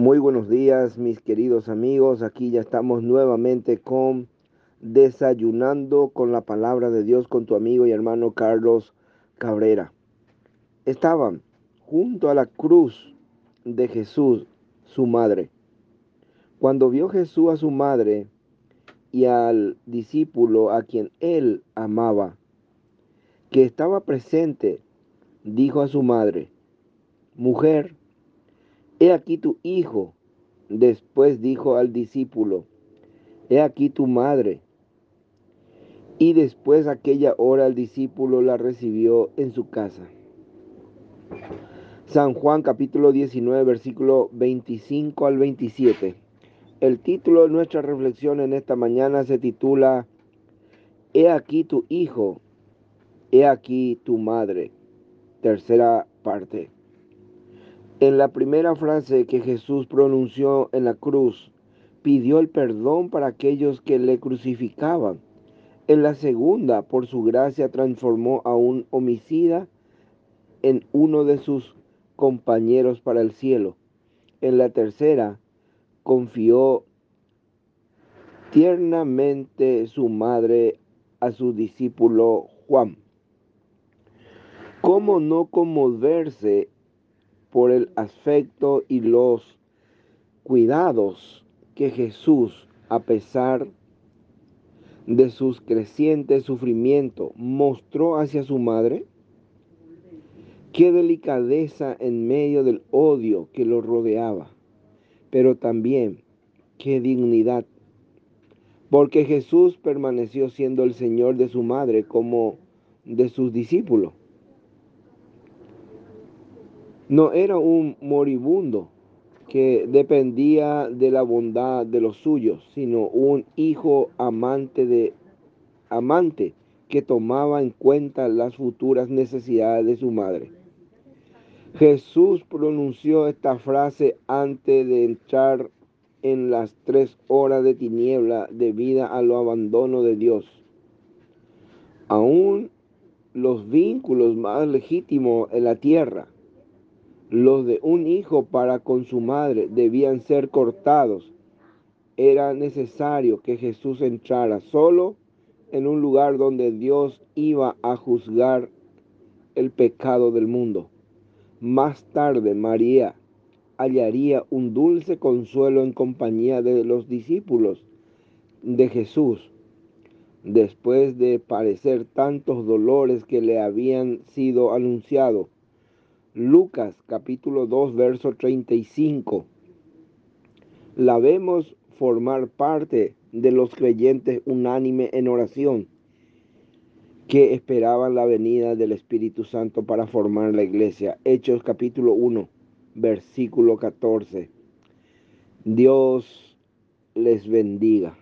Muy buenos días, mis queridos amigos. Aquí ya estamos nuevamente con Desayunando con la palabra de Dios con tu amigo y hermano Carlos Cabrera. Estaban junto a la cruz de Jesús, su madre. Cuando vio Jesús a su madre y al discípulo a quien él amaba, que estaba presente, dijo a su madre, Mujer, He aquí tu hijo. Después dijo al discípulo, He aquí tu madre. Y después aquella hora el discípulo la recibió en su casa. San Juan capítulo 19 versículo 25 al 27. El título de nuestra reflexión en esta mañana se titula He aquí tu hijo, he aquí tu madre. Tercera parte. En la primera frase que Jesús pronunció en la cruz, pidió el perdón para aquellos que le crucificaban. En la segunda, por su gracia, transformó a un homicida en uno de sus compañeros para el cielo. En la tercera, confió tiernamente su madre a su discípulo Juan. ¿Cómo no conmoverse por el afecto y los cuidados que Jesús, a pesar de sus crecientes sufrimientos, mostró hacia su madre? Qué delicadeza en medio del odio que lo rodeaba, pero también qué dignidad, porque Jesús permaneció siendo el Señor de su madre como de sus discípulos. No era un moribundo que dependía de la bondad de los suyos, sino un hijo amante de amante que tomaba en cuenta las futuras necesidades de su madre. Jesús pronunció esta frase antes de entrar en las tres horas de tiniebla debida a lo abandono de Dios. Aún los vínculos más legítimos en la tierra los de un hijo para con su madre debían ser cortados. Era necesario que Jesús entrara solo en un lugar donde Dios iba a juzgar el pecado del mundo. Más tarde María hallaría un dulce consuelo en compañía de los discípulos de Jesús, después de padecer tantos dolores que le habían sido anunciados Lucas capítulo 2, verso 35. La vemos formar parte de los creyentes unánime en oración que esperaban la venida del Espíritu Santo para formar la iglesia. Hechos capítulo 1, versículo 14. Dios les bendiga.